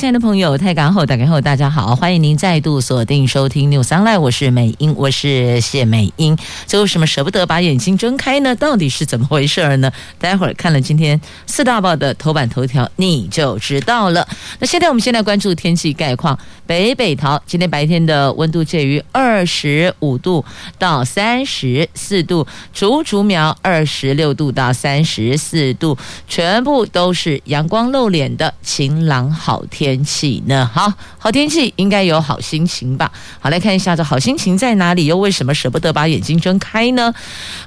亲爱的朋友，泰港后打开后，大家好，欢迎您再度锁定收听 News Online，我是美英，我是谢美英。这为什么舍不得把眼睛睁开呢？到底是怎么回事呢？待会儿看了今天四大报的头版头条，你就知道了。那现在我们先来关注天气概况。北北桃今天白天的温度介于二十五度到三十四度，竹竹苗二十六度到三十四度，全部都是阳光露脸的晴朗好天。天气呢？好好天气应该有好心情吧？好，来看一下这好心情在哪里？又为什么舍不得把眼睛睁开呢？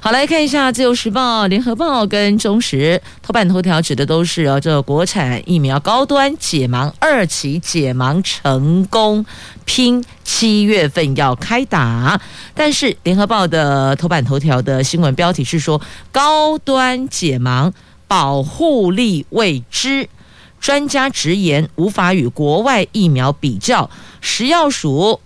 好，来看一下《自由时报》、《联合报》跟《中时》头版头条，指的都是哦，这国产疫苗高端解盲二期解盲成功，拼七月份要开打。但是《联合报》的头版头条的新闻标题是说，高端解盲保护力未知。专家直言无法与国外疫苗比较，食药署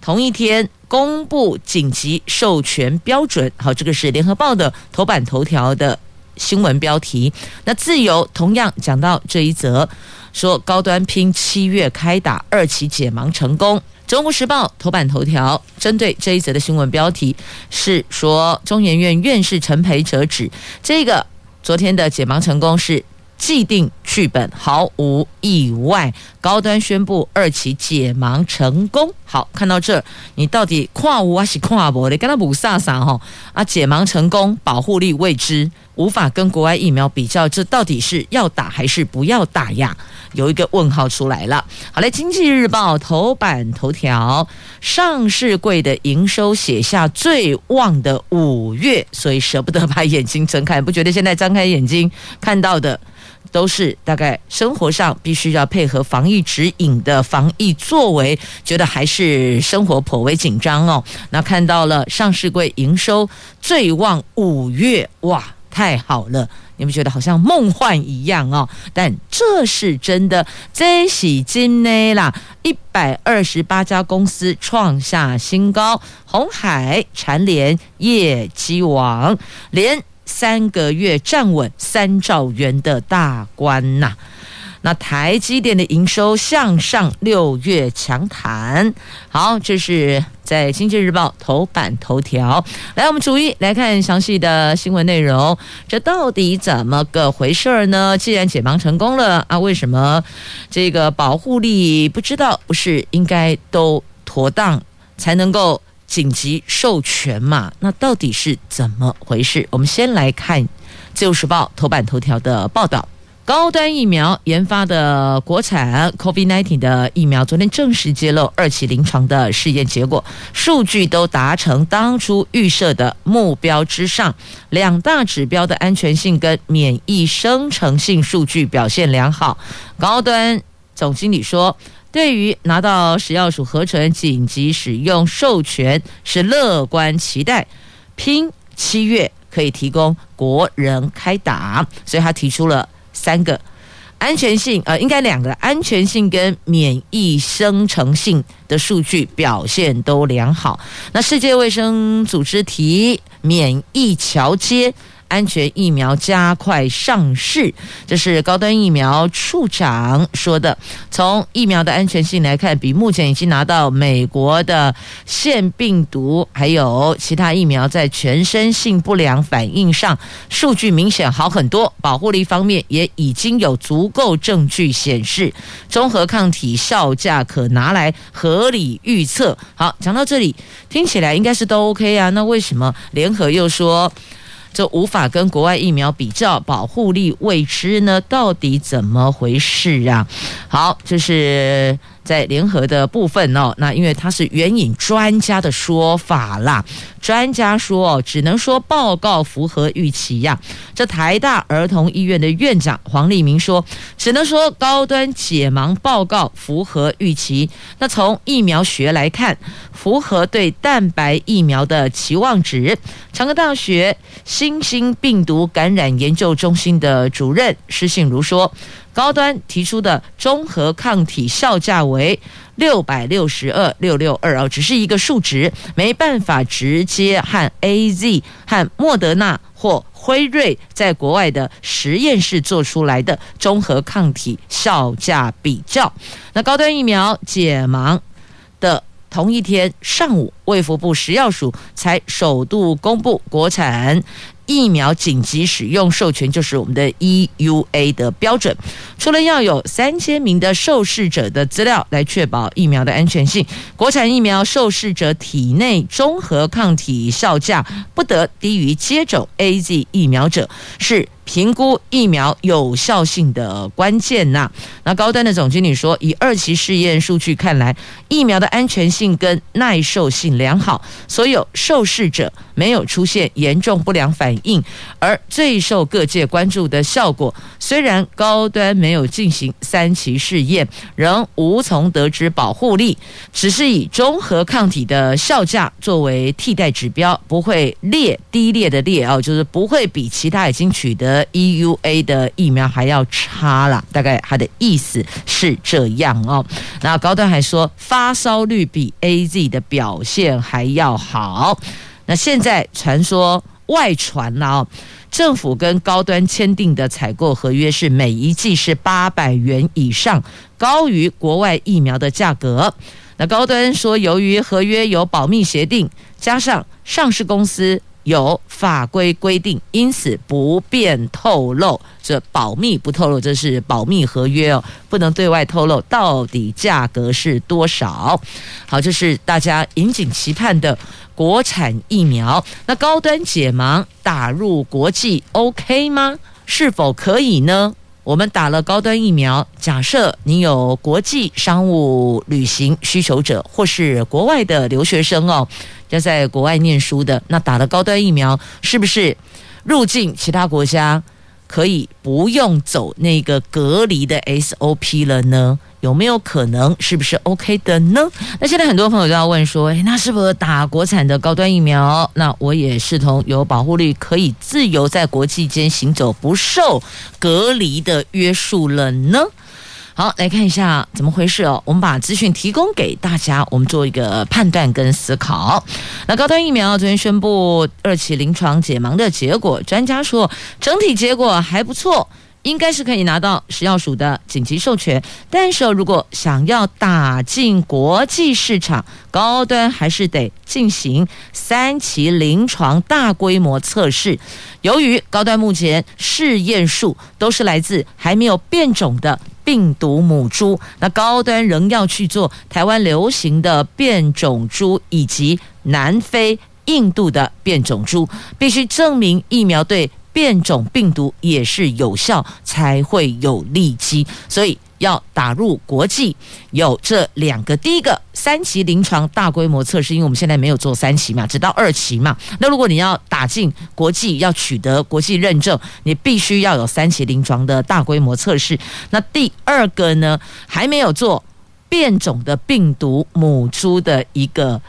同一天公布紧急授权标准。好，这个是联合报的头版头条的新闻标题。那自由同样讲到这一则，说高端拼七月开打，二期解盲成功。中国时报头版头条针对这一则的新闻标题是说，中研院院士陈培哲指，这个昨天的解盲成功是。既定剧本毫无意外，高端宣布二期解盲成功。好，看到这，你到底跨无还是跨博？你跟他不飒飒哈啊！解盲成功，保护力未知，无法跟国外疫苗比较，这到底是要打还是不要打呀？有一个问号出来了。好嘞，《经济日报》头版头条：上市柜的营收写下最旺的五月，所以舍不得把眼睛睁开。不觉得现在张开眼睛看到的？都是大概生活上必须要配合防疫指引的防疫作为，觉得还是生活颇为紧张哦。那看到了上市柜营收最旺五月，哇，太好了！你们觉得好像梦幻一样哦？但这是真的，这是真的啦！一百二十八家公司创下新高，鸿海、蝉联业绩王连。三个月站稳三兆元的大关呐，那台积电的营收向上，六月强弹。好，这是在《经济日报》头版头条。来，我们逐一来看详细的新闻内容。这到底怎么个回事呢？既然解盲成功了啊，为什么这个保护力不知道？不是应该都妥当才能够？紧急授权嘛，那到底是怎么回事？我们先来看《自由时报》头版头条的报道：高端疫苗研发的国产 COVID-19 的疫苗，昨天正式揭露二期临床的试验结果，数据都达成当初预设的目标之上，两大指标的安全性跟免疫生成性数据表现良好。高端总经理说。对于拿到食药署合成紧急使用授权是乐观期待，拼七月可以提供国人开打，所以他提出了三个安全性，呃，应该两个安全性跟免疫生成性的数据表现都良好。那世界卫生组织提免疫桥接。安全疫苗加快上市，这是高端疫苗处长说的。从疫苗的安全性来看，比目前已经拿到美国的腺病毒还有其他疫苗在全身性不良反应上数据明显好很多。保护力方面也已经有足够证据显示，综合抗体效价可拿来合理预测。好，讲到这里，听起来应该是都 OK 啊。那为什么联合又说？这无法跟国外疫苗比较，保护力未知呢？到底怎么回事啊？好，这是在联合的部分哦，那因为它是援引专家的说法啦，专家说哦，只能说报告符合预期呀。这台大儿童医院的院长黄立明说，只能说高端解盲报告符合预期。那从疫苗学来看，符合对蛋白疫苗的期望值。长庚大学新兴病毒感染研究中心的主任施信如说。高端提出的中和抗体效价为六百六十二六六二哦，只是一个数值，没办法直接和 AZ 和莫德纳或辉瑞在国外的实验室做出来的中和抗体效价比较。那高端疫苗解盲的同一天上午，卫福部食药署才首度公布国产。疫苗紧急使用授权就是我们的 EUA 的标准，除了要有三千名的受试者的资料来确保疫苗的安全性，国产疫苗受试者体内综合抗体效价不得低于接种 AZ 疫苗者，是评估疫苗有效性的关键呐。那高端的总经理说，以二期试验数据看来，疫苗的安全性跟耐受性良好，所有受试者没有出现严重不良反应。而最受各界关注的效果，虽然高端没有进行三期试验，仍无从得知保护力，只是以中和抗体的效价作为替代指标，不会劣低劣的劣哦，就是不会比其他已经取得。EUA 的疫苗还要差了，大概他的意思是这样哦。那高端还说发烧率比 AZ 的表现还要好。那现在传说外传了，政府跟高端签订的采购合约是每一剂是八百元以上，高于国外疫苗的价格。那高端说，由于合约有保密协定，加上上市公司。有法规规定，因此不便透露。这保密不透露，这是保密合约哦，不能对外透露到底价格是多少。好，这是大家引颈期盼的国产疫苗。那高端解盲打入国际，OK 吗？是否可以呢？我们打了高端疫苗，假设你有国际商务旅行需求者，或是国外的留学生哦，要在国外念书的，那打了高端疫苗，是不是入境其他国家可以不用走那个隔离的 SOP 了呢？有没有可能？是不是 OK 的呢？那现在很多朋友都要问说，诶，那是不是打国产的高端疫苗？那我也视同有保护力，可以自由在国际间行走，不受隔离的约束了呢？好，来看一下怎么回事哦。我们把资讯提供给大家，我们做一个判断跟思考。那高端疫苗昨天宣布二期临床解盲的结果，专家说整体结果还不错。应该是可以拿到食药署的紧急授权，但是如果想要打进国际市场，高端还是得进行三期临床大规模测试。由于高端目前试验数都是来自还没有变种的病毒母猪，那高端仍要去做台湾流行的变种猪以及南非、印度的变种猪，必须证明疫苗对。变种病毒也是有效，才会有利基，所以要打入国际，有这两个。第一个三期临床大规模测试，因为我们现在没有做三期嘛，只到二期嘛。那如果你要打进国际，要取得国际认证，你必须要有三期临床的大规模测试。那第二个呢，还没有做变种的病毒母猪的一个。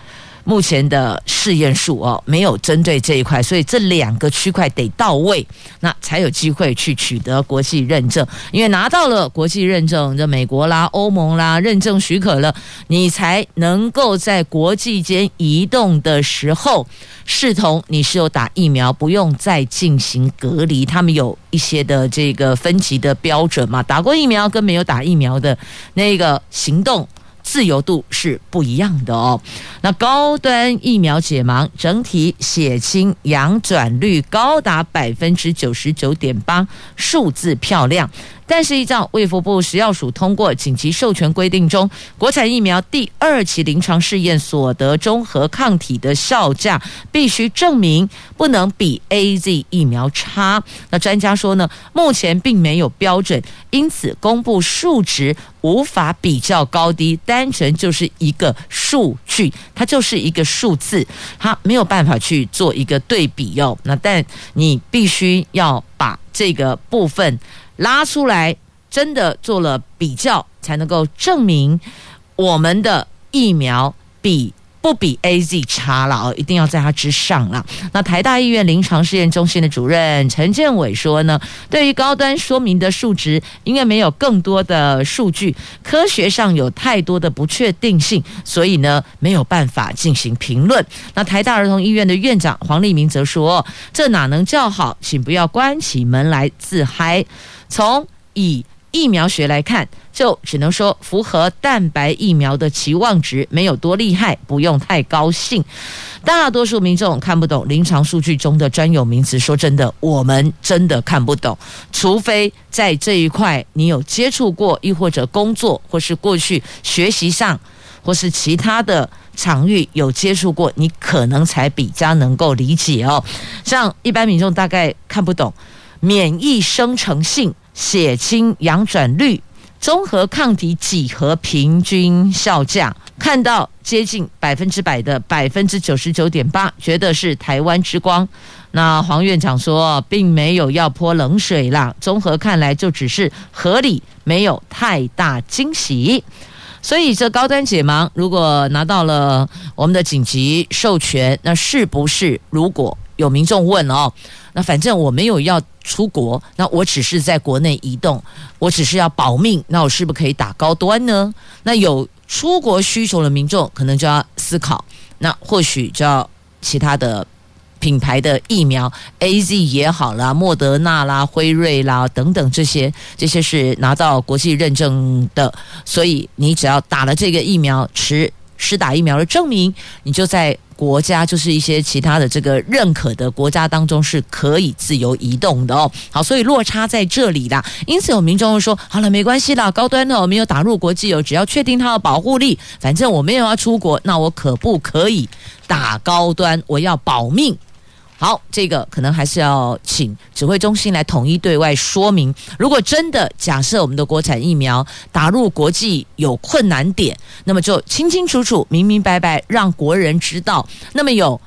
目前的试验数哦，没有针对这一块，所以这两个区块得到位，那才有机会去取得国际认证。因为拿到了国际认证，这美国啦、欧盟啦认证许可了，你才能够在国际间移动的时候，视同你是有打疫苗，不用再进行隔离。他们有一些的这个分级的标准嘛，打过疫苗跟没有打疫苗的那个行动。自由度是不一样的哦。那高端疫苗解盲，整体血清阳转率高达百分之九十九点八，数字漂亮。但是依照卫福部食药署通过紧急授权规定中，国产疫苗第二期临床试验所得中和抗体的效价，必须证明不能比 AZ 疫苗差。那专家说呢，目前并没有标准，因此公布数值无法比较高低，单纯就是一个数据，它就是一个数字，它没有办法去做一个对比哟。那但你必须要把这个部分。拉出来，真的做了比较，才能够证明我们的疫苗比不比 AZ 差了哦，一定要在它之上了。那台大医院临床试验中心的主任陈建伟说呢，对于高端说明的数值，因为没有更多的数据，科学上有太多的不确定性，所以呢没有办法进行评论。那台大儿童医院的院长黄立明则说，这哪能叫好，请不要关起门来自嗨。从以疫苗学来看，就只能说符合蛋白疫苗的期望值没有多厉害，不用太高兴。大多数民众看不懂临床数据中的专有名词，说真的，我们真的看不懂。除非在这一块你有接触过，亦或者工作，或是过去学习上，或是其他的场域有接触过，你可能才比较能够理解哦。像一般民众大概看不懂。免疫生成性、血清阳转率、综合抗体几何平均效价，看到接近百分之百的百分之九十九点八，觉得是台湾之光。那黄院长说，并没有要泼冷水啦，综合看来就只是合理，没有太大惊喜。所以这高端解盲，如果拿到了我们的紧急授权，那是不是如果有民众问哦？那反正我没有要出国，那我只是在国内移动，我只是要保命，那我是不是可以打高端呢？那有出国需求的民众可能就要思考，那或许就要其他的品牌的疫苗，AZ 也好啦，莫德纳啦、辉瑞啦等等这些，这些是拿到国际认证的，所以你只要打了这个疫苗，持施打疫苗的证明，你就在。国家就是一些其他的这个认可的国家当中是可以自由移动的哦。好，所以落差在这里啦。因此有民众说：“好了，没关系啦，高端的我没有打入国际哦，只要确定它的保护力，反正我没有要出国，那我可不可以打高端？我要保命。”好，这个可能还是要请指挥中心来统一对外说明。如果真的假设我们的国产疫苗打入国际有困难点，那么就清清楚楚、明明白白让国人知道。那么有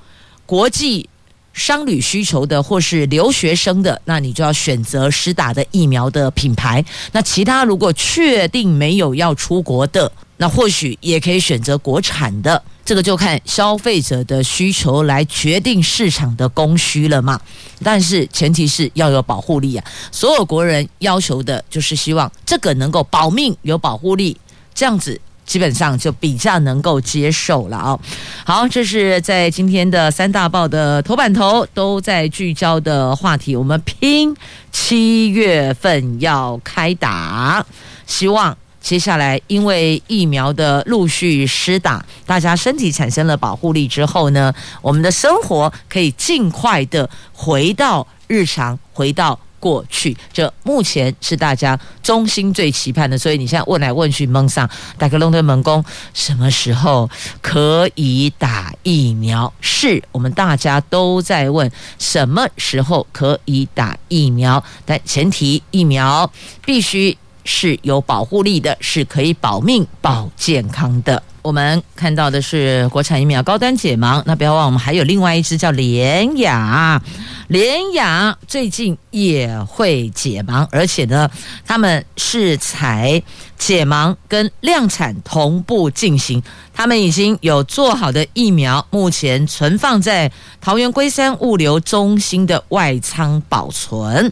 国际商旅需求的或是留学生的，那你就要选择施打的疫苗的品牌。那其他如果确定没有要出国的，那或许也可以选择国产的。这个就看消费者的需求来决定市场的供需了嘛，但是前提是要有保护力啊。所有国人要求的就是希望这个能够保命有保护力，这样子基本上就比较能够接受了啊。好，这是在今天的三大报的头版头都在聚焦的话题，我们拼七月份要开打，希望。接下来，因为疫苗的陆续施打，大家身体产生了保护力之后呢，我们的生活可以尽快的回到日常，回到过去。这目前是大家衷心最期盼的。所以你现在问来问去，蒙上打个龙的门工，什么时候可以打疫苗？是我们大家都在问，什么时候可以打疫苗？但前提，疫苗必须。是有保护力的，是可以保命、保健康的。我们看到的是国产疫苗高端解盲，那不要忘，我们还有另外一支叫联雅，联雅最近也会解盲，而且呢，他们是采解盲跟量产同步进行。他们已经有做好的疫苗，目前存放在桃园龟山物流中心的外仓保存。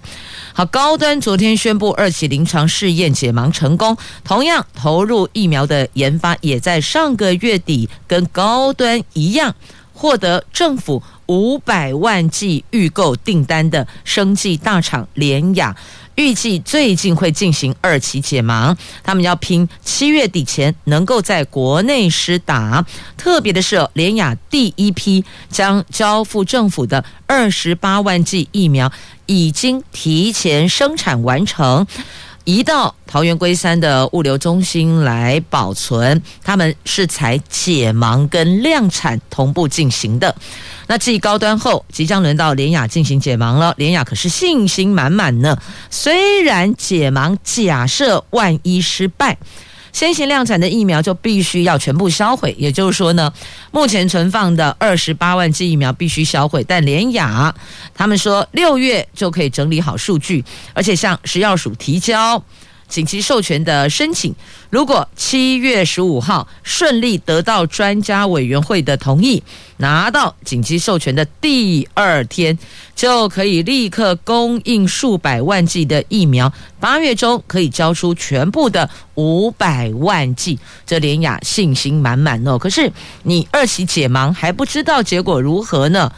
好，高端昨天宣布二期临床试验解盲成功，同样投入疫苗的研发也在上个月底跟高端一样获得政府五百万剂预购订单的生技大厂联雅。预计最近会进行二期解盲，他们要拼七月底前能够在国内施打。特别的是，联雅第一批将交付政府的二十八万剂疫苗已经提前生产完成。移到桃园龟山的物流中心来保存，他们是才解盲跟量产同步进行的。那继高端后，即将轮到联雅进行解盲了。联雅可是信心满满呢，虽然解盲假设万一失败。先行量产的疫苗就必须要全部销毁，也就是说呢，目前存放的二十八万剂疫苗必须销毁。但联雅他们说六月就可以整理好数据，而且向食药署提交。紧急授权的申请，如果七月十五号顺利得到专家委员会的同意，拿到紧急授权的第二天，就可以立刻供应数百万剂的疫苗，八月中可以交出全部的五百万剂。这连雅信心满满哦。可是你二期解盲还不知道结果如何呢？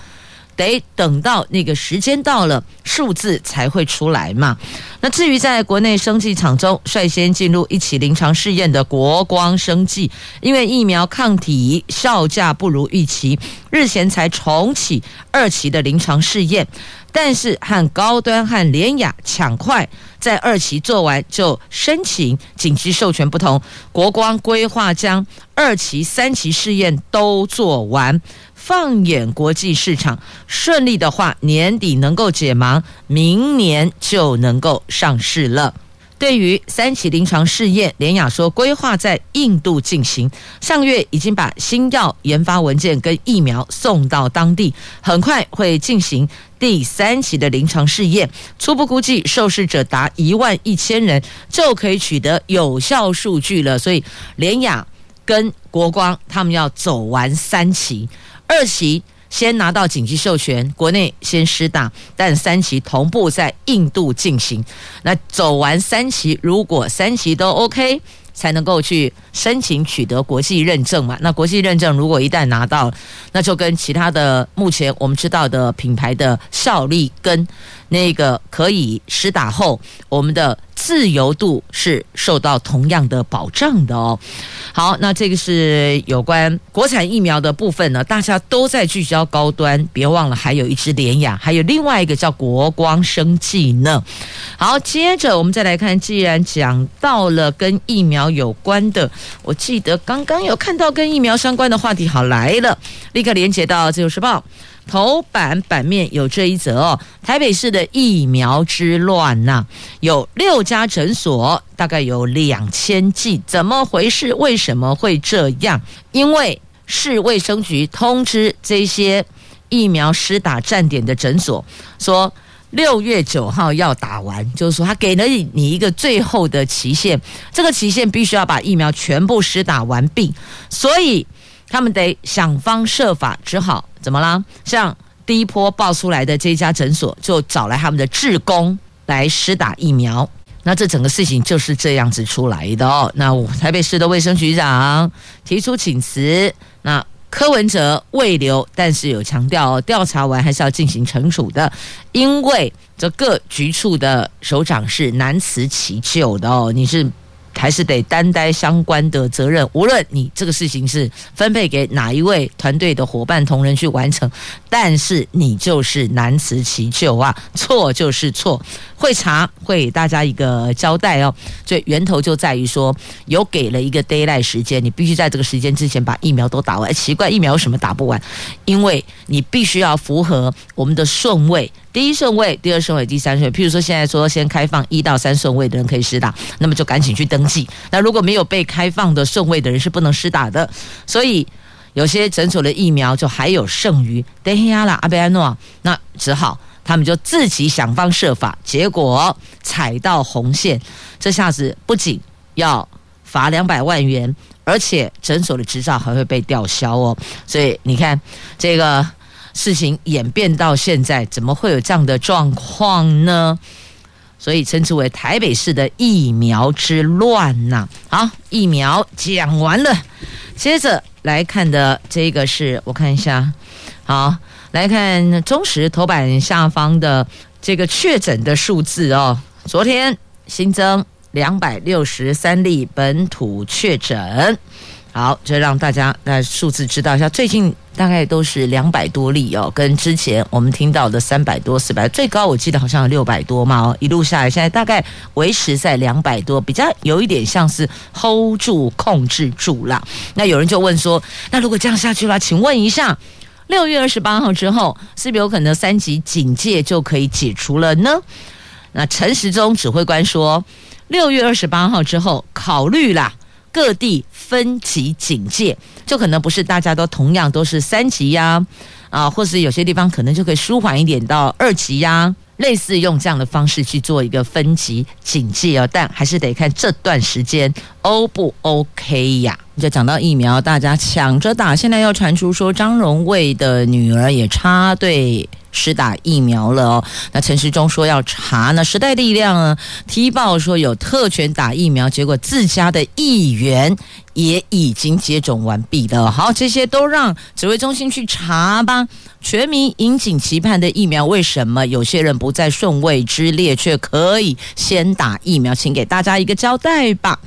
得等到那个时间到了，数字才会出来嘛。那至于在国内生技厂中率先进入一期临床试验的国光生技，因为疫苗抗体效价不如预期，日前才重启二期的临床试验。但是和高端和联雅抢快在二期做完就申请紧急授权不同，国光规划将二期、三期试验都做完。放眼国际市场，顺利的话，年底能够解盲，明年就能够上市了。对于三期临床试验，联雅说规划在印度进行，上个月已经把新药研发文件跟疫苗送到当地，很快会进行第三期的临床试验。初步估计受试者达一万一千人，就可以取得有效数据了。所以联雅跟国光他们要走完三期。二期先拿到紧急授权，国内先施打，但三期同步在印度进行。那走完三期，如果三期都 OK，才能够去申请取得国际认证嘛。那国际认证如果一旦拿到，那就跟其他的目前我们知道的品牌的效力跟那个可以施打后，我们的。自由度是受到同样的保障的哦。好，那这个是有关国产疫苗的部分呢，大家都在聚焦高端，别忘了还有一支联雅，还有另外一个叫国光生技呢。好，接着我们再来看，既然讲到了跟疫苗有关的，我记得刚刚有看到跟疫苗相关的话题，好来了，立刻连接到《自由时报》。头版版面有这一则哦，台北市的疫苗之乱呐，有六家诊所，大概有两千剂，怎么回事？为什么会这样？因为市卫生局通知这些疫苗施打站点的诊所，说六月九号要打完，就是说他给了你一个最后的期限，这个期限必须要把疫苗全部施打完毕，所以。他们得想方设法，只好怎么啦？像第一波爆出来的这家诊所，就找来他们的志工来施打疫苗。那这整个事情就是这样子出来的哦。那台北市的卫生局长提出请辞，那柯文哲未留，但是有强调哦，调查完还是要进行惩处的，因为这各局处的首长是难辞其咎的哦。你是。还是得担待相关的责任，无论你这个事情是分配给哪一位团队的伙伴同仁去完成，但是你就是难辞其咎啊，错就是错，会查会给大家一个交代哦。所以源头就在于说，有给了一个 deadline 时间，你必须在这个时间之前把疫苗都打完。奇怪，疫苗为什么打不完？因为你必须要符合我们的顺位。第一顺位、第二顺位、第三顺位，譬如说现在说先开放一到三顺位的人可以施打，那么就赶紧去登记。那如果没有被开放的顺位的人是不能施打的，所以有些诊所的疫苗就还有剩余。等一下啦，阿贝安诺，那只好他们就自己想方设法，结果踩到红线，这下子不仅要罚两百万元，而且诊所的执照还会被吊销哦。所以你看这个。事情演变到现在，怎么会有这样的状况呢？所以称之为台北市的疫苗之乱呐。好，疫苗讲完了，接着来看的这个是我看一下，好，来看中时头版下方的这个确诊的数字哦，昨天新增两百六十三例本土确诊。好，这让大家那数字知道一下，最近大概都是两百多例哦，跟之前我们听到的三百多、四百，最高我记得好像有六百多嘛哦，一路下来现在大概维持在两百多，比较有一点像是 hold 住、控制住了。那有人就问说，那如果这样下去了，请问一下，六月二十八号之后，是不是有可能三级警戒就可以解除了呢？那陈时中指挥官说，六月二十八号之后考虑啦。各地分级警戒，就可能不是大家都同样都是三级呀，啊，或是有些地方可能就可以舒缓一点到二级呀，类似用这样的方式去做一个分级警戒哦，但还是得看这段时间 O 不 OK 呀。就讲到疫苗，大家抢着打，现在又传出说张荣味的女儿也插队。施打疫苗了哦，那陈时中说要查呢。时代力量呢踢爆说有特权打疫苗，结果自家的议员也已经接种完毕了。好，这些都让指挥中心去查吧。全民引颈期盼的疫苗，为什么有些人不在顺位之列，却可以先打疫苗？请给大家一个交代吧。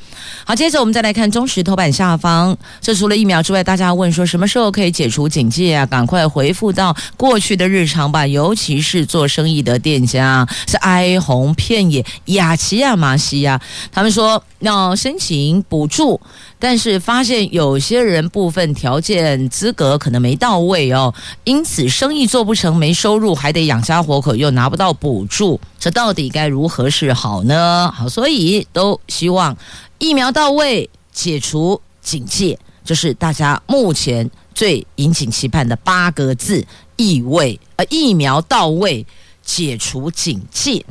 好，接着我们再来看中时头版下方，这除了疫苗之外，大家问说什么时候可以解除警戒啊？赶快回复到过去的日常吧。尤其是做生意的店家是哀鸿遍野，亚琪亚马西亚，他们说要申请补助，但是发现有些人部分条件资格可能没到位哦，因此生意做不成，没收入，还得养家活口，又拿不到补助，这到底该如何是好呢？好，所以都希望疫苗到位，解除警戒，就是大家目前最引颈期盼的八个字。意味，呃，疫苗到位，解除警戒。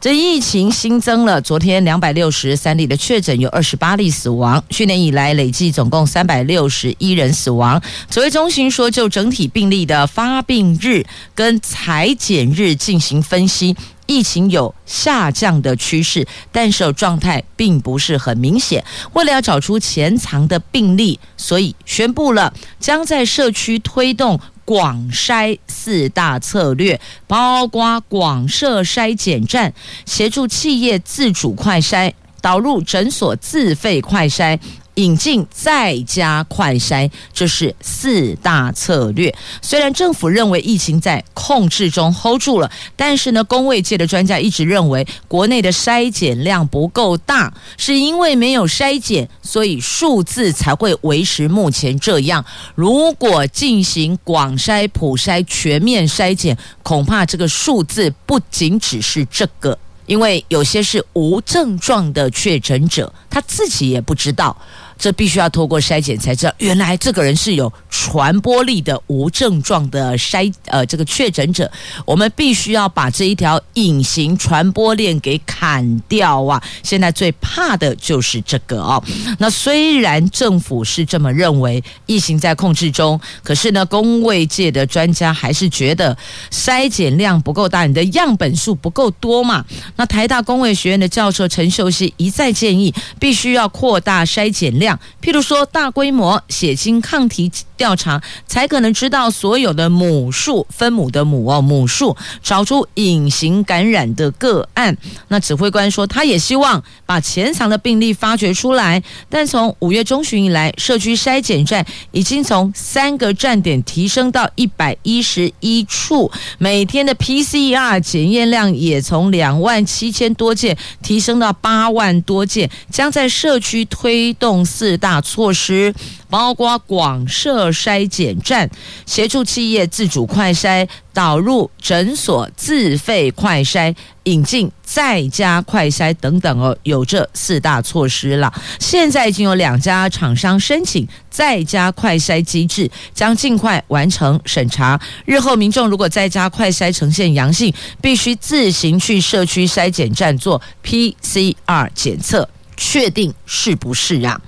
这疫情新增了，昨天两百六十三例的确诊，有二十八例死亡。去年以来累计总共三百六十一人死亡。指挥中心说，就整体病例的发病日跟裁减日进行分析。疫情有下降的趋势，但是状态并不是很明显。为了要找出潜藏的病例，所以宣布了将在社区推动广筛四大策略，包括广设筛检站、协助企业自主快筛、导入诊所自费快筛。引进再加快筛，这是四大策略。虽然政府认为疫情在控制中 hold 住了，但是呢，公卫界的专家一直认为国内的筛检量不够大，是因为没有筛检，所以数字才会维持目前这样。如果进行广筛、普筛、全面筛检，恐怕这个数字不仅只是这个，因为有些是无症状的确诊者，他自己也不知道。这必须要透过筛检才知道，原来这个人是有传播力的无症状的筛呃这个确诊者。我们必须要把这一条隐形传播链给砍掉啊！现在最怕的就是这个哦。那虽然政府是这么认为，疫情在控制中，可是呢，公卫界的专家还是觉得筛检量不够大，你的样本数不够多嘛。那台大公卫学院的教授陈秀熙一再建议，必须要扩大筛检量。譬如说，大规模血清抗体调查，才可能知道所有的母数、分母的母哦，母数，找出隐形感染的个案。那指挥官说，他也希望把潜藏的病例发掘出来。但从五月中旬以来，社区筛检站已经从三个站点提升到一百一十一处，每天的 PCR 检验量也从两万七千多件提升到八万多件，将在社区推动。四大措施包括广设筛检站、协助企业自主快筛、导入诊所自费快筛、引进在家快筛等等哦，有这四大措施了。现在已经有两家厂商申请在家快筛机制，将尽快完成审查。日后民众如果在家快筛呈现阳性，必须自行去社区筛检站做 PCR 检测，确定是不是啊？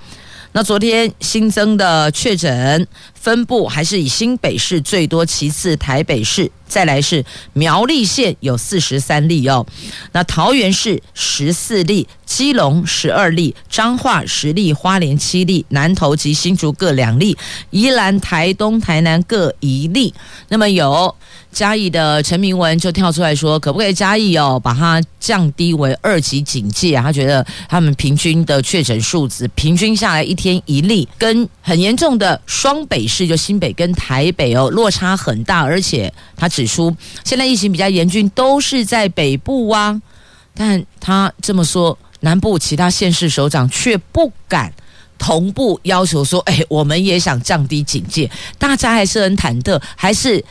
那昨天新增的确诊分布还是以新北市最多，其次台北市，再来是苗栗县有四十三例哦。那桃园市十四例，基隆十二例，彰化十例，花莲七例，南投及新竹各两例，宜兰、台东、台南各一例。那么有。嘉义的陈明文就跳出来说：“可不可以嘉义哦，把它降低为二级警戒啊？他觉得他们平均的确诊数字平均下来一天一例，跟很严重的双北是就新北跟台北哦落差很大，而且他指出现在疫情比较严峻，都是在北部啊。但他这么说，南部其他县市首长却不敢同步要求说：哎，我们也想降低警戒，大家还是很忐忑，还是。”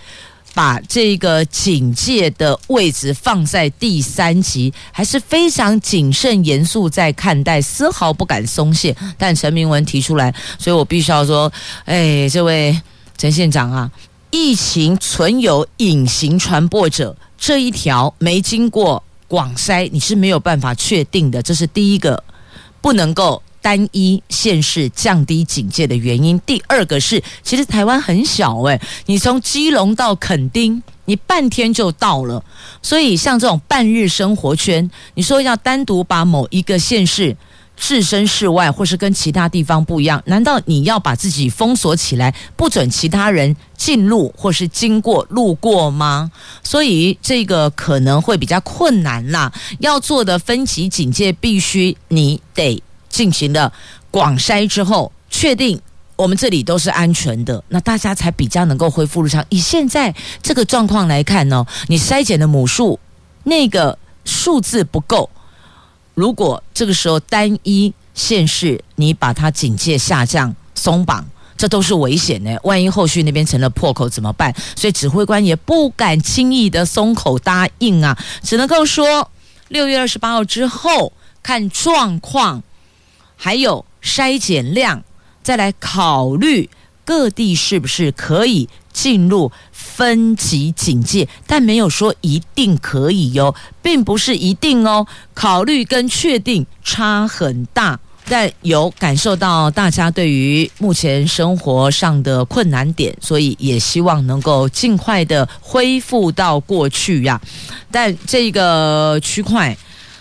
把这个警戒的位置放在第三级，还是非常谨慎严肃在看待，丝毫不敢松懈。但陈明文提出来，所以我必须要说，哎，这位陈县长啊，疫情存有隐形传播者这一条没经过广筛，你是没有办法确定的，这是第一个，不能够。单一县市降低警戒的原因，第二个是，其实台湾很小诶，你从基隆到垦丁，你半天就到了。所以像这种半日生活圈，你说要单独把某一个县市置身事外，或是跟其他地方不一样，难道你要把自己封锁起来，不准其他人进入或是经过路过吗？所以这个可能会比较困难啦。要做的分级警戒，必须你得。进行了广筛之后，确定我们这里都是安全的，那大家才比较能够恢复日常。以现在这个状况来看呢，你筛检的母数那个数字不够，如果这个时候单一县市你把它警戒下降松绑，这都是危险的。万一后续那边成了破口怎么办？所以指挥官也不敢轻易的松口答应啊，只能够说六月二十八号之后看状况。还有筛检量，再来考虑各地是不是可以进入分级警戒，但没有说一定可以哟，并不是一定哦。考虑跟确定差很大，但有感受到大家对于目前生活上的困难点，所以也希望能够尽快的恢复到过去呀。但这个区块。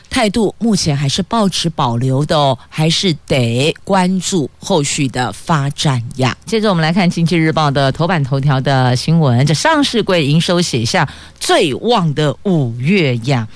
态度目前还是保持保留的哦，还是得关注后续的发展呀。接着我们来看《经济日报》的头版头条的新闻，这上市柜营收写下最旺的五月呀。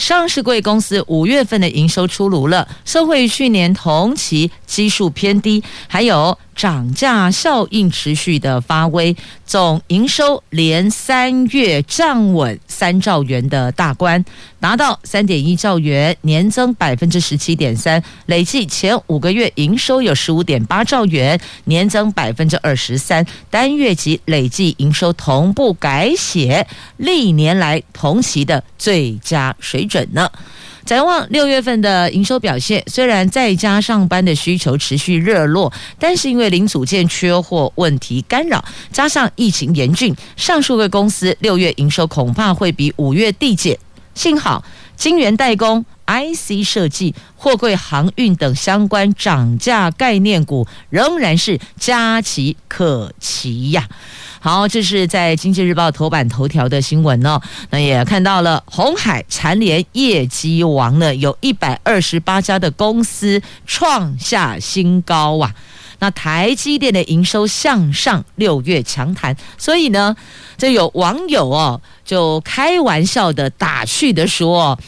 上市贵公司五月份的营收出炉了，社会去年同期基数偏低，还有涨价效应持续的发威，总营收连三月站稳三兆元的大关，达到三点一兆元，年增百分之十七点三，累计前五个月营收有十五点八兆元，年增百分之二十三，单月及累计营收同步改写历年来同期的最佳水准。准呢。展望六月份的营收表现，虽然在家上班的需求持续热络，但是因为零组件缺货问题干扰，加上疫情严峻，上述个公司六月营收恐怕会比五月递减。幸好晶圆代工、IC 设计、货柜航运等相关涨价概念股仍然是佳期可期呀。好，这是在《经济日报》头版头条的新闻哦。那也看到了，鸿海蝉联业绩王呢，有一百二十八家的公司创下新高啊。那台积电的营收向上，六月强弹，所以呢，这有网友哦，就开玩笑的打趣的说。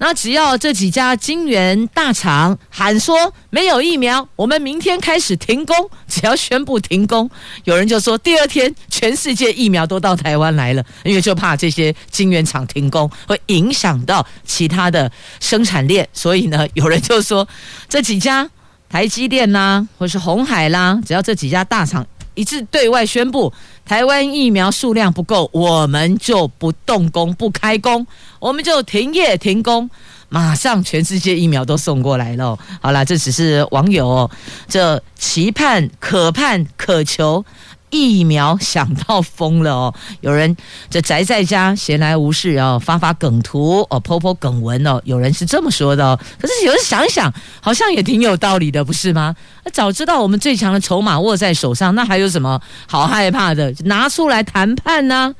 那只要这几家晶圆大厂喊说没有疫苗，我们明天开始停工。只要宣布停工，有人就说第二天全世界疫苗都到台湾来了，因为就怕这些晶圆厂停工会影响到其他的生产链，所以呢，有人就说这几家台积电啦，或是鸿海啦，只要这几家大厂一致对外宣布。台湾疫苗数量不够，我们就不动工、不开工，我们就停业停工，马上全世界疫苗都送过来了。好啦，这只是网友这期盼、可盼、渴求疫苗想到疯了哦，有人这宅在家闲来无事哦，发发梗图哦剖剖梗文哦，有人是这么说的哦。可是有人想想，好像也挺有道理的，不是吗？早知道我们最强的筹码握在手上，那还有什么好害怕的？拿出来谈判呢？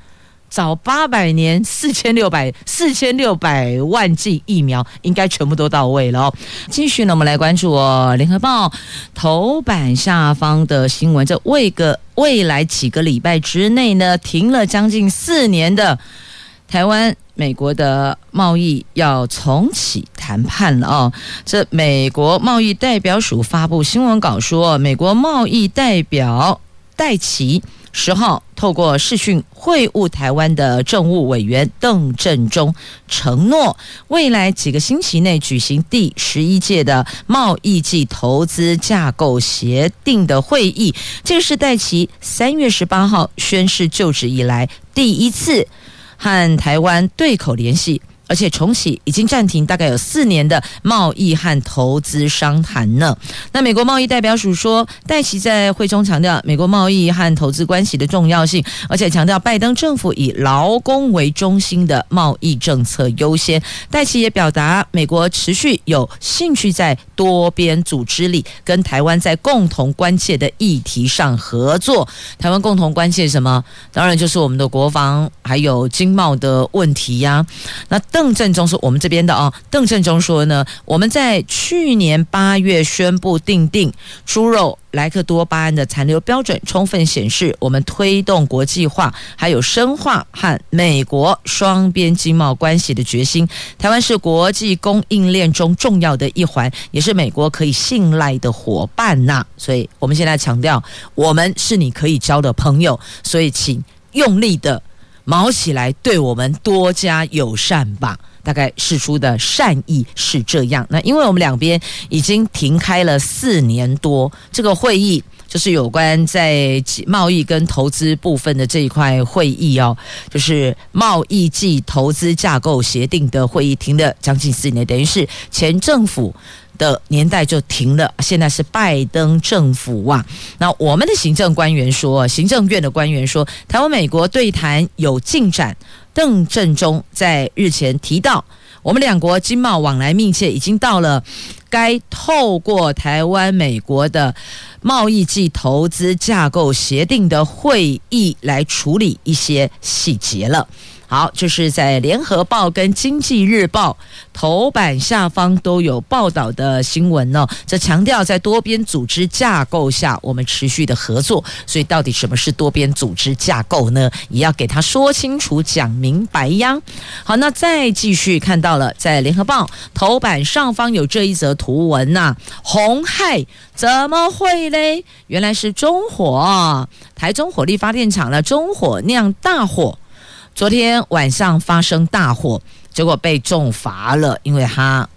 早八百年，四千六百四千六百万剂疫苗应该全部都到位了哦。继续呢，我们来关注哦，《联合报》头版下方的新闻，这未个未来几个礼拜之内呢，停了将近四年的台湾美国的贸易要重启谈判了哦。这美国贸易代表署发布新闻稿说，美国贸易代表戴琪。十号，透过视讯会晤台湾的政务委员邓振中，承诺未来几个星期内举行第十一届的贸易暨投资架构协定的会议。这是戴琪三月十八号宣誓就职以来第一次和台湾对口联系。而且重启已经暂停大概有四年的贸易和投资商谈呢。那美国贸易代表署说，戴奇在会中强调美国贸易和投资关系的重要性，而且强调拜登政府以劳工为中心的贸易政策优先。戴奇也表达美国持续有兴趣在多边组织里跟台湾在共同关切的议题上合作。台湾共同关切什么？当然就是我们的国防还有经贸的问题呀。那。邓振中是我们这边的哦。邓振中说呢，我们在去年八月宣布订定猪肉莱克多巴胺的残留标准，充分显示我们推动国际化还有深化和美国双边经贸关系的决心。台湾是国际供应链中重要的一环，也是美国可以信赖的伙伴呐。所以我们现在强调，我们是你可以交的朋友，所以请用力的。毛起来，对我们多加友善吧。大概释出的善意是这样。那因为我们两边已经停开了四年多，这个会议就是有关在贸易跟投资部分的这一块会议哦，就是贸易暨投资架构协定的会议停了将近四年，等于是前政府。的年代就停了，现在是拜登政府哇。那我们的行政官员说，行政院的官员说，台湾美国对谈有进展。邓振中在日前提到，我们两国经贸往来密切，已经到了该透过台湾美国的贸易暨投资架构协定的会议来处理一些细节了。好，就是在联合报跟经济日报头版下方都有报道的新闻呢。这强调在多边组织架构下，我们持续的合作。所以，到底什么是多边组织架构呢？也要给他说清楚、讲明白呀。好，那再继续看到了，在联合报头版上方有这一则图文呐、啊。鸿海怎么会嘞？原来是中火，台中火力发电厂的中火酿大火。昨天晚上发生大火，结果被重罚了，因为他。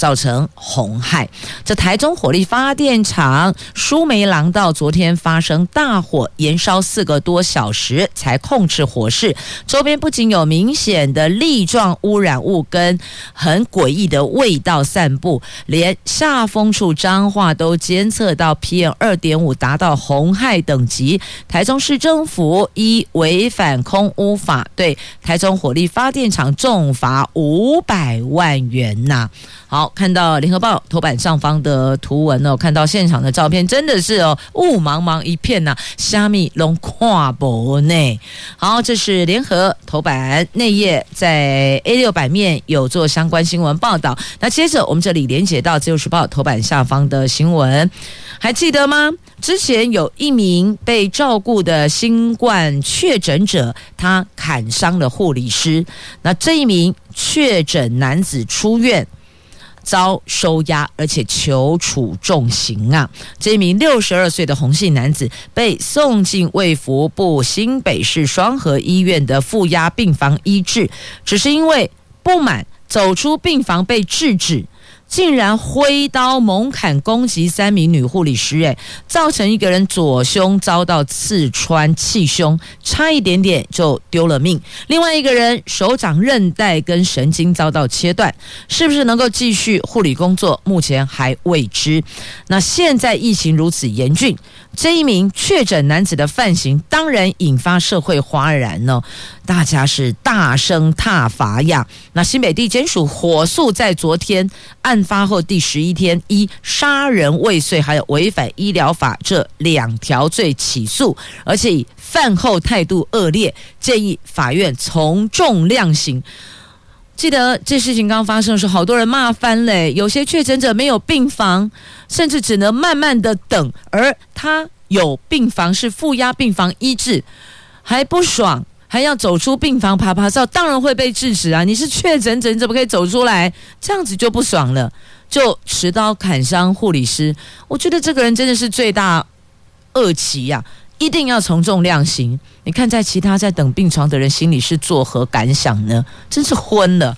造成红害。这台中火力发电厂舒梅廊道昨天发生大火，延烧四个多小时才控制火势。周边不仅有明显的粒状污染物跟很诡异的味道散布，连下风处彰化都监测到 PM 二点五达到红害等级。台中市政府依违反空污法，对台中火力发电厂重罚五百万元呐。好，看到联合报头版上方的图文哦，看到现场的照片，真的是哦，雾茫茫一片呐，虾米拢看不呢。好，这是联合头版内页在 A 六版面有做相关新闻报道。那接着我们这里连接到自由时报头版下方的新闻，还记得吗？之前有一名被照顾的新冠确诊者，他砍伤了护理师。那这一名确诊男子出院。遭收押，而且求处重刑啊！这名六十二岁的红姓男子被送进卫福部新北市双河医院的负压病房医治，只是因为不满走出病房被制止，竟然挥刀猛砍攻击三名女护理师，诶，造成一个人左胸遭到刺穿气胸，差一点点就丢了命。另外一个人手掌韧带跟神经遭到切断，是不是能够继续护理工作？目前还未知。那现在疫情如此严峻，这一名确诊男子的犯行当然引发社会哗然呢，大家是大声挞伐呀。那新北地检署火速在昨天。案发后第十一天，依杀人未遂还有违反医疗法这两条罪起诉，而且以犯后态度恶劣，建议法院从重量刑。记得这事情刚发生的时候，好多人骂翻嘞，有些确诊者没有病房，甚至只能慢慢的等，而他有病房是负压病房医治，还不爽。还要走出病房趴趴走，当然会被制止啊！你是确诊者，你怎么可以走出来？这样子就不爽了，就持刀砍伤护理师。我觉得这个人真的是罪大恶极呀，一定要从重量刑。你看，在其他在等病床的人心里是作何感想呢？真是昏了。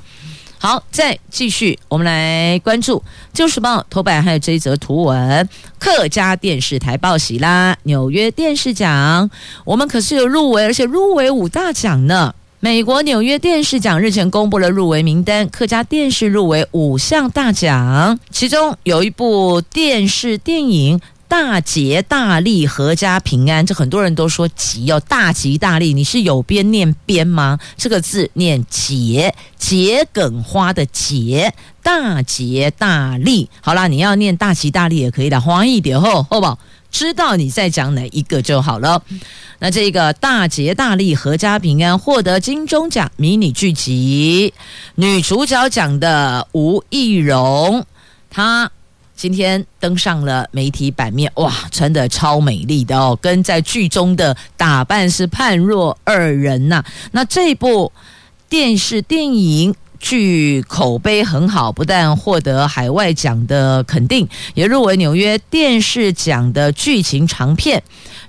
好，再继续，我们来关注《旧时报》头版，还有这一则图文：客家电视台报喜啦，纽约电视奖，我们可是有入围，而且入围五大奖呢。美国纽约电视奖日前公布了入围名单，客家电视入围五项大奖，其中有一部电视电影。大吉大利，阖家平安，这很多人都说吉要大吉大利，你是有边念边吗？这个字念桔，桔梗花的桔，大吉大利。好啦，你要念大吉大利也可以的，欢一点后，好不好？知道你在讲哪一个就好了。那这个大吉大利，阖家平安获得金钟奖迷你剧集女主角奖的吴亦蓉，她。今天登上了媒体版面，哇，穿的超美丽的哦，跟在剧中的打扮是判若二人呐、那这部电视电影剧口碑很好，不但获得海外奖的肯定，也入围纽约电视奖的剧情长片。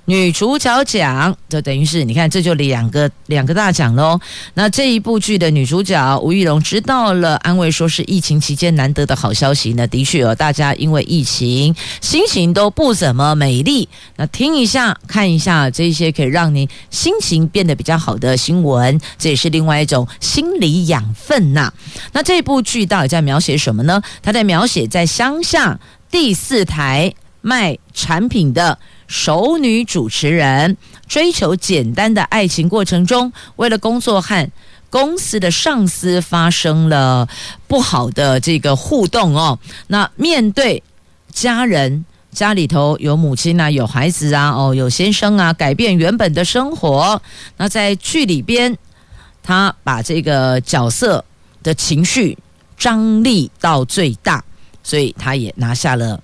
女主角奖，就等于是你看，这就两个两个大奖喽。那这一部剧的女主角吴玉龙知道了，安慰说是疫情期间难得的好消息呢。的确有大家因为疫情心情都不怎么美丽。那听一下，看一下这些可以让你心情变得比较好的新闻，这也是另外一种心理养分呐。那这部剧到底在描写什么呢？它在描写在乡下第四台卖产品的。熟女主持人追求简单的爱情过程中，为了工作和公司的上司发生了不好的这个互动哦。那面对家人，家里头有母亲啊，有孩子啊，哦，有先生啊，改变原本的生活。那在剧里边，他把这个角色的情绪张力到最大，所以他也拿下了。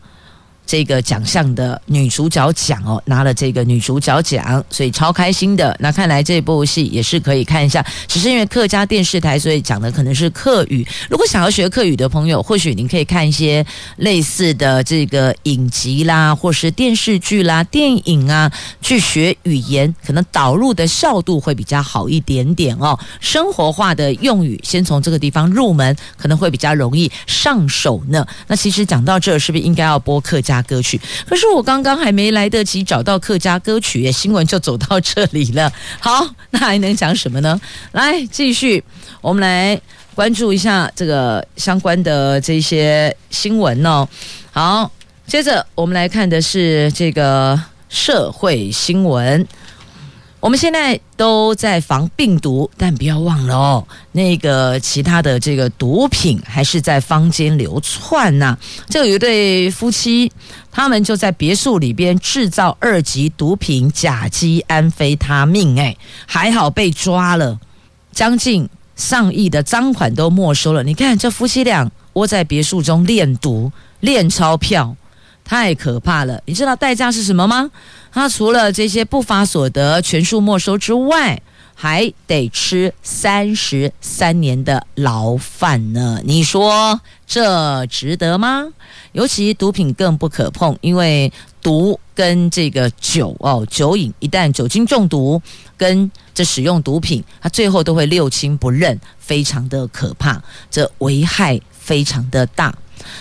这个奖项的女主角奖哦，拿了这个女主角奖，所以超开心的。那看来这部戏也是可以看一下，只是因为客家电视台，所以讲的可能是客语。如果想要学客语的朋友，或许您可以看一些类似的这个影集啦，或是电视剧啦、电影啊，去学语言，可能导入的效度会比较好一点点哦。生活化的用语，先从这个地方入门，可能会比较容易上手呢。那其实讲到这，是不是应该要播客家歌曲，可是我刚刚还没来得及找到客家歌曲，新闻就走到这里了。好，那还能讲什么呢？来，继续，我们来关注一下这个相关的这些新闻哦。好，接着我们来看的是这个社会新闻。我们现在都在防病毒，但不要忘了哦，那个其他的这个毒品还是在坊间流窜呐。这有一对夫妻，他们就在别墅里边制造二级毒品甲基安非他命，哎，还好被抓了，将近上亿的赃款都没收了。你看这夫妻俩窝在别墅中炼毒、炼钞票。太可怕了！你知道代价是什么吗？他除了这些不法所得全数没收之外，还得吃三十三年的牢饭呢。你说这值得吗？尤其毒品更不可碰，因为毒跟这个酒哦，酒瘾一旦酒精中毒，跟这使用毒品，他最后都会六亲不认，非常的可怕，这危害非常的大。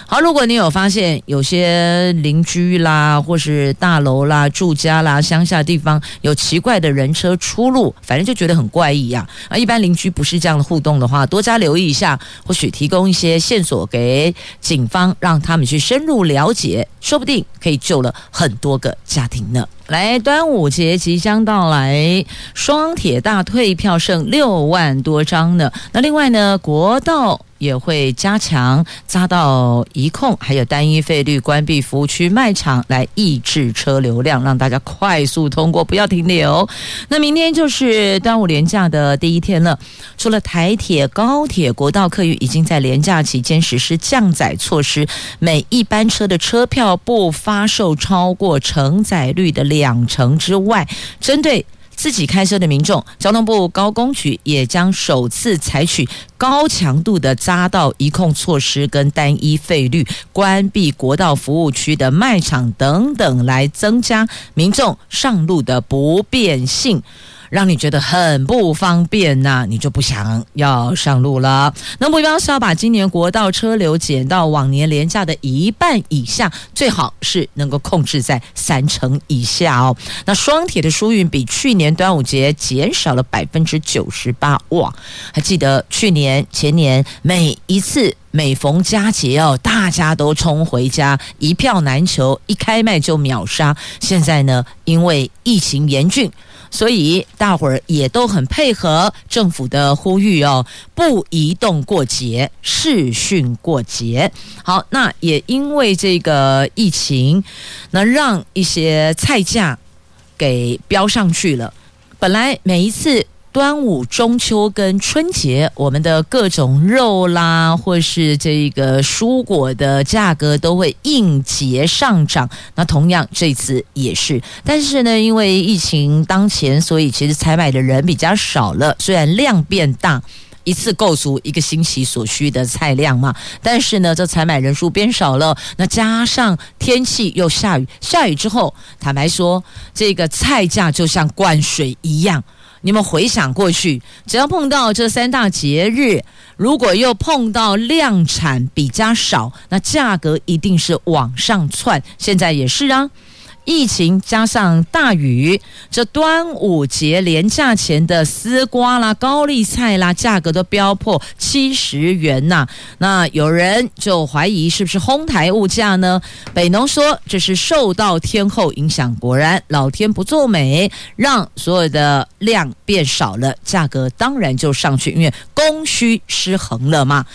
好，如果你有发现有些邻居啦，或是大楼啦、住家啦、乡下地方有奇怪的人车出入，反正就觉得很怪异呀。啊，一般邻居不是这样的互动的话，多加留意一下，或许提供一些线索给警方，让他们去深入了解，说不定可以救了很多个家庭呢。来，端午节即将到来，双铁大退票剩六万多张呢。那另外呢，国道也会加强匝道移控，还有单一费率关闭服务区卖场，来抑制车流量，让大家快速通过，不要停留。那明天就是端午连假的第一天了。除了台铁、高铁、国道客运已经在连假期间实施降载措施，每一班车的车票不发售超过承载率的两成之外，针对自己开车的民众，交通部高工局也将首次采取高强度的匝道一控措施，跟单一费率关闭国道服务区的卖场等等，来增加民众上路的不便性。让你觉得很不方便呐，你就不想要上路了。那目标是要把今年国道车流减到往年连假的一半以下，最好是能够控制在三成以下哦。那双铁的疏运比去年端午节减少了百分之九十八，哇！还记得去年、前年每一次每逢佳节哦，大家都冲回家，一票难求，一开卖就秒杀。现在呢，因为疫情严峻。所以大伙儿也都很配合政府的呼吁哦，不移动过节，视讯过节。好，那也因为这个疫情，那让一些菜价给飙上去了。本来每一次。端午、中秋跟春节，我们的各种肉啦，或是这个蔬果的价格都会应节上涨。那同样这次也是，但是呢，因为疫情当前，所以其实采买的人比较少了。虽然量变大，一次够足一个星期所需的菜量嘛，但是呢，这采买人数变少了。那加上天气又下雨，下雨之后，坦白说，这个菜价就像灌水一样。你们回想过去，只要碰到这三大节日，如果又碰到量产比较少，那价格一定是往上窜。现在也是啊。疫情加上大雨，这端午节连假前的丝瓜啦、高丽菜啦，价格都飙破七十元呐。那有人就怀疑是不是哄抬物价呢？北农说这是受到天候影响，果然老天不作美，让所有的量变少了，价格当然就上去，因为供需失衡了嘛，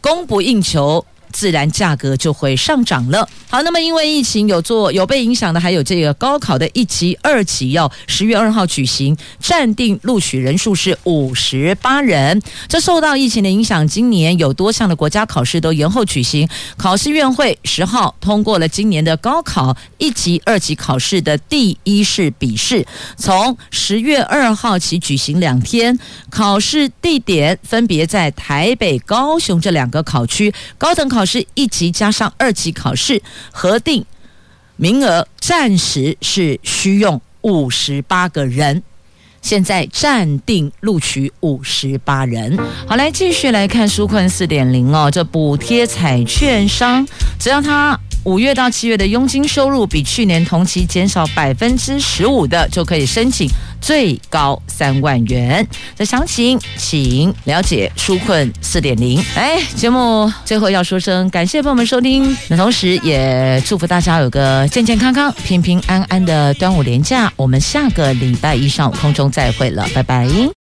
供不应求。自然价格就会上涨了。好，那么因为疫情有做有被影响的，还有这个高考的一级、二级要十月二号举行，暂定录取人数是五十八人。这受到疫情的影响，今年有多项的国家考试都延后举行。考试院会十号通过了今年的高考一级、二级考试的第一试笔试，从十月二号起举行两天，考试地点分别在台北、高雄这两个考区，高等考。是一级加上二级考试核定名额，暂时是需用五十八个人，现在暂定录取五十八人。好，来继续来看纾困四点零哦，这补贴彩券商，只要他。五月到七月的佣金收入比去年同期减少百分之十五的，就可以申请最高三万元。的详情请了解纾困四点零。哎，节目最后要说声感谢朋友们收听，那同时也祝福大家有个健健康康、平平安安的端午连假。我们下个礼拜一上午空中再会了，拜拜。